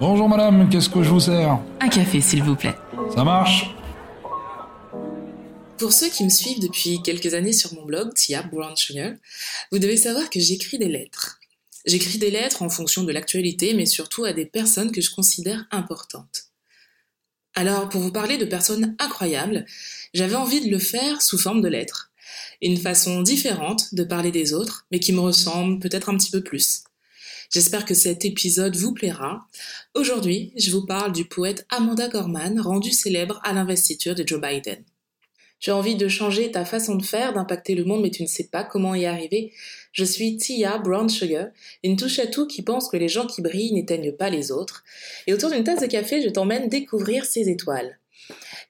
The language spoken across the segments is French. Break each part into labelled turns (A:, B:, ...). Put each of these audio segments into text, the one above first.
A: Bonjour madame, qu'est-ce que je vous sers?
B: Un café, s'il vous plaît.
A: Ça marche?
C: Pour ceux qui me suivent depuis quelques années sur mon blog, Tia Brown Sugar, vous devez savoir que j'écris des lettres. J'écris des lettres en fonction de l'actualité, mais surtout à des personnes que je considère importantes. Alors, pour vous parler de personnes incroyables, j'avais envie de le faire sous forme de lettres. Une façon différente de parler des autres, mais qui me ressemble peut-être un petit peu plus. J'espère que cet épisode vous plaira. Aujourd'hui, je vous parle du poète Amanda Gorman, rendu célèbre à l'investiture de Joe Biden. Tu as envie de changer ta façon de faire, d'impacter le monde, mais tu ne sais pas comment y arriver. Je suis Tia Brown Sugar, une touche à tout qui pense que les gens qui brillent n'éteignent pas les autres. Et autour d'une tasse de café, je t'emmène découvrir ces étoiles.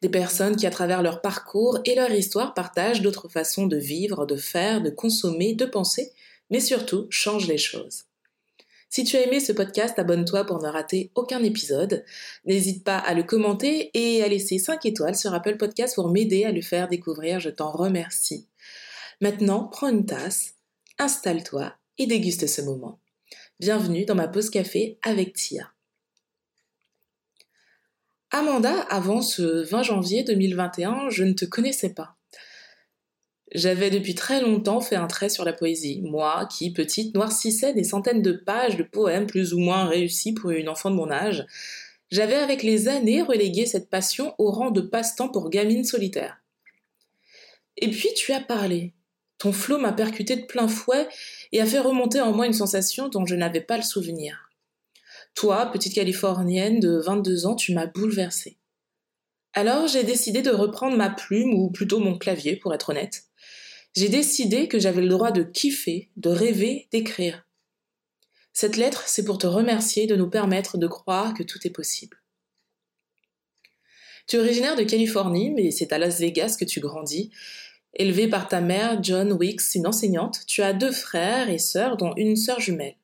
C: Des personnes qui, à travers leur parcours et leur histoire, partagent d'autres façons de vivre, de faire, de consommer, de penser, mais surtout changent les choses. Si tu as aimé ce podcast, abonne-toi pour ne rater aucun épisode. N'hésite pas à le commenter et à laisser 5 étoiles sur Apple Podcast pour m'aider à le faire découvrir. Je t'en remercie. Maintenant, prends une tasse, installe-toi et déguste ce moment. Bienvenue dans ma pause café avec Tia. Amanda, avant ce 20 janvier 2021, je ne te connaissais pas. J'avais depuis très longtemps fait un trait sur la poésie, moi qui, petite, noircissais des centaines de pages de poèmes plus ou moins réussis pour une enfant de mon âge. J'avais avec les années relégué cette passion au rang de passe-temps pour gamine solitaire. Et puis tu as parlé. Ton flot m'a percuté de plein fouet et a fait remonter en moi une sensation dont je n'avais pas le souvenir. Toi, petite Californienne de 22 ans, tu m'as bouleversée. Alors j'ai décidé de reprendre ma plume, ou plutôt mon clavier pour être honnête, j'ai décidé que j'avais le droit de kiffer, de rêver, d'écrire. Cette lettre, c'est pour te remercier de nous permettre de croire que tout est possible. Tu es originaire de Californie, mais c'est à Las Vegas que tu grandis. Élevé par ta mère, John Wicks, une enseignante, tu as deux frères et sœurs, dont une sœur jumelle.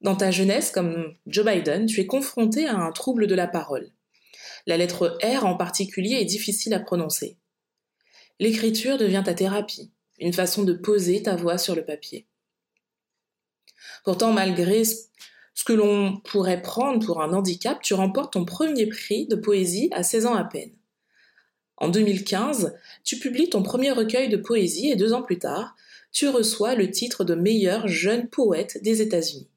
C: Dans ta jeunesse, comme Joe Biden, tu es confronté à un trouble de la parole. La lettre R en particulier est difficile à prononcer. L'écriture devient ta thérapie, une façon de poser ta voix sur le papier. Pourtant, malgré ce que l'on pourrait prendre pour un handicap, tu remportes ton premier prix de poésie à 16 ans à peine. En 2015, tu publies ton premier recueil de poésie et deux ans plus tard, tu reçois le titre de meilleur jeune poète des États-Unis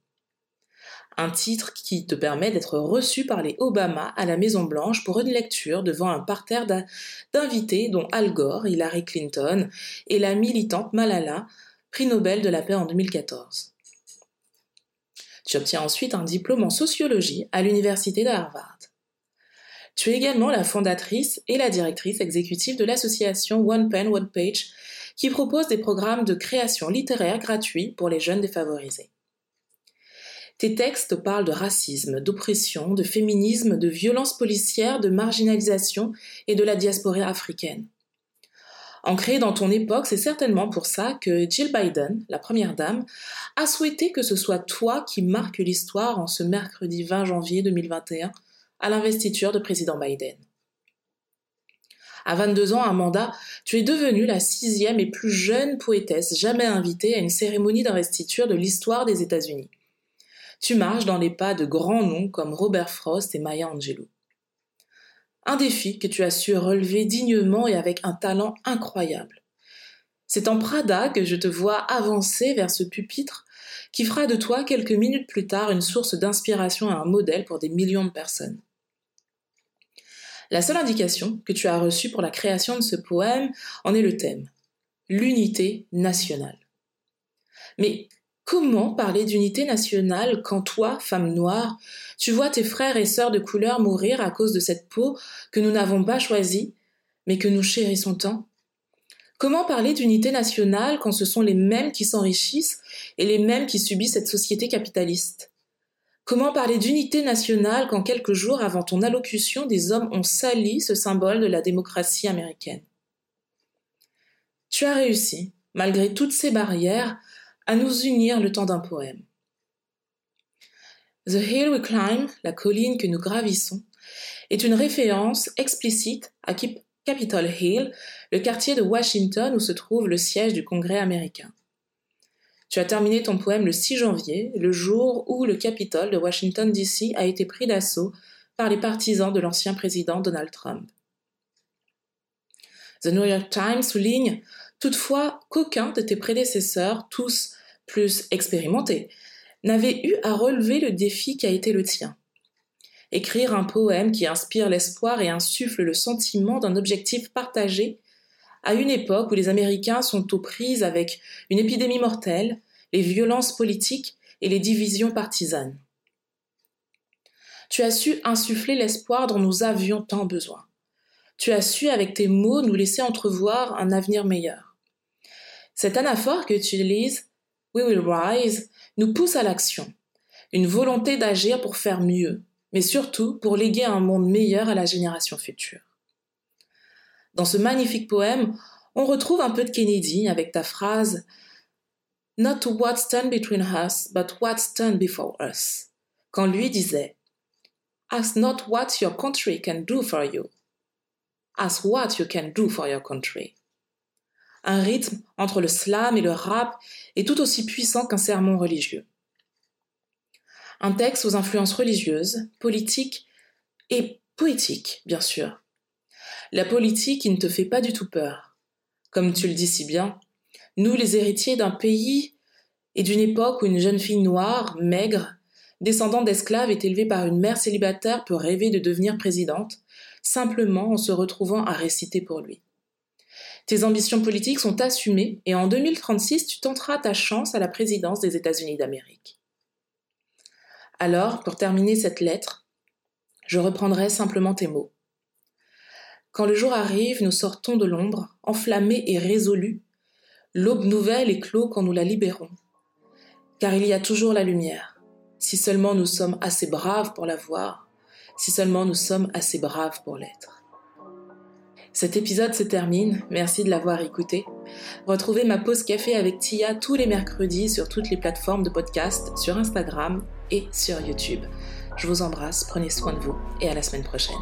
C: un titre qui te permet d'être reçu par les Obama à la Maison Blanche pour une lecture devant un parterre d'invités dont Al Gore, Hillary Clinton et la militante Malala, prix Nobel de la paix en 2014. Tu obtiens ensuite un diplôme en sociologie à l'université de Harvard. Tu es également la fondatrice et la directrice exécutive de l'association One Pen One Page qui propose des programmes de création littéraire gratuits pour les jeunes défavorisés. Tes textes parlent de racisme, d'oppression, de féminisme, de violence policière, de marginalisation et de la diaspora africaine. Ancré dans ton époque, c'est certainement pour ça que Jill Biden, la première dame, a souhaité que ce soit toi qui marque l'histoire en ce mercredi 20 janvier 2021 à l'investiture de président Biden. À 22 ans, Amanda, tu es devenue la sixième et plus jeune poétesse jamais invitée à une cérémonie d'investiture de l'histoire des États-Unis tu marches dans les pas de grands noms comme Robert Frost et Maya Angelou. Un défi que tu as su relever dignement et avec un talent incroyable. C'est en Prada que je te vois avancer vers ce pupitre qui fera de toi quelques minutes plus tard une source d'inspiration et un modèle pour des millions de personnes. La seule indication que tu as reçue pour la création de ce poème en est le thème, l'unité nationale. Mais Comment parler d'unité nationale quand toi, femme noire, tu vois tes frères et sœurs de couleur mourir à cause de cette peau que nous n'avons pas choisie, mais que nous chérissons tant? Comment parler d'unité nationale quand ce sont les mêmes qui s'enrichissent et les mêmes qui subissent cette société capitaliste? Comment parler d'unité nationale quand quelques jours avant ton allocution, des hommes ont sali ce symbole de la démocratie américaine? Tu as réussi, malgré toutes ces barrières, à nous unir le temps d'un poème. The Hill We Climb, la colline que nous gravissons, est une référence explicite à Capitol Hill, le quartier de Washington où se trouve le siège du Congrès américain. Tu as terminé ton poème le 6 janvier, le jour où le Capitole de Washington, D.C. a été pris d'assaut par les partisans de l'ancien président Donald Trump. The New York Times souligne toutefois qu'aucun de tes prédécesseurs, tous plus expérimentés, n'avait eu à relever le défi qui a été le tien. Écrire un poème qui inspire l'espoir et insuffle le sentiment d'un objectif partagé à une époque où les Américains sont aux prises avec une épidémie mortelle, les violences politiques et les divisions partisanes. Tu as su insuffler l'espoir dont nous avions tant besoin. Tu as su, avec tes mots, nous laisser entrevoir un avenir meilleur. Cette anaphore que tu utilises, We will rise, nous pousse à l'action, une volonté d'agir pour faire mieux, mais surtout pour léguer un monde meilleur à la génération future. Dans ce magnifique poème, on retrouve un peu de Kennedy avec ta phrase Not what stand between us, but what stand before us. Quand lui disait Ask not what your country can do for you. Ask what you can do for your country. Un rythme entre le slam et le rap est tout aussi puissant qu'un sermon religieux. Un texte aux influences religieuses, politiques et poétiques, bien sûr. La politique ne te fait pas du tout peur. Comme tu le dis si bien, nous les héritiers d'un pays et d'une époque où une jeune fille noire, maigre, descendant d'esclaves est élevée par une mère célibataire peut rêver de devenir présidente, simplement en se retrouvant à réciter pour lui. Tes ambitions politiques sont assumées et en 2036, tu tenteras ta chance à la présidence des États-Unis d'Amérique. Alors, pour terminer cette lettre, je reprendrai simplement tes mots. Quand le jour arrive, nous sortons de l'ombre, enflammés et résolus. L'aube nouvelle éclot quand nous la libérons. Car il y a toujours la lumière si seulement nous sommes assez braves pour la voir, si seulement nous sommes assez braves pour l'être. Cet épisode se termine, merci de l'avoir écouté. Retrouvez ma pause café avec Tia tous les mercredis sur toutes les plateformes de podcast, sur Instagram et sur YouTube. Je vous embrasse, prenez soin de vous et à la semaine prochaine.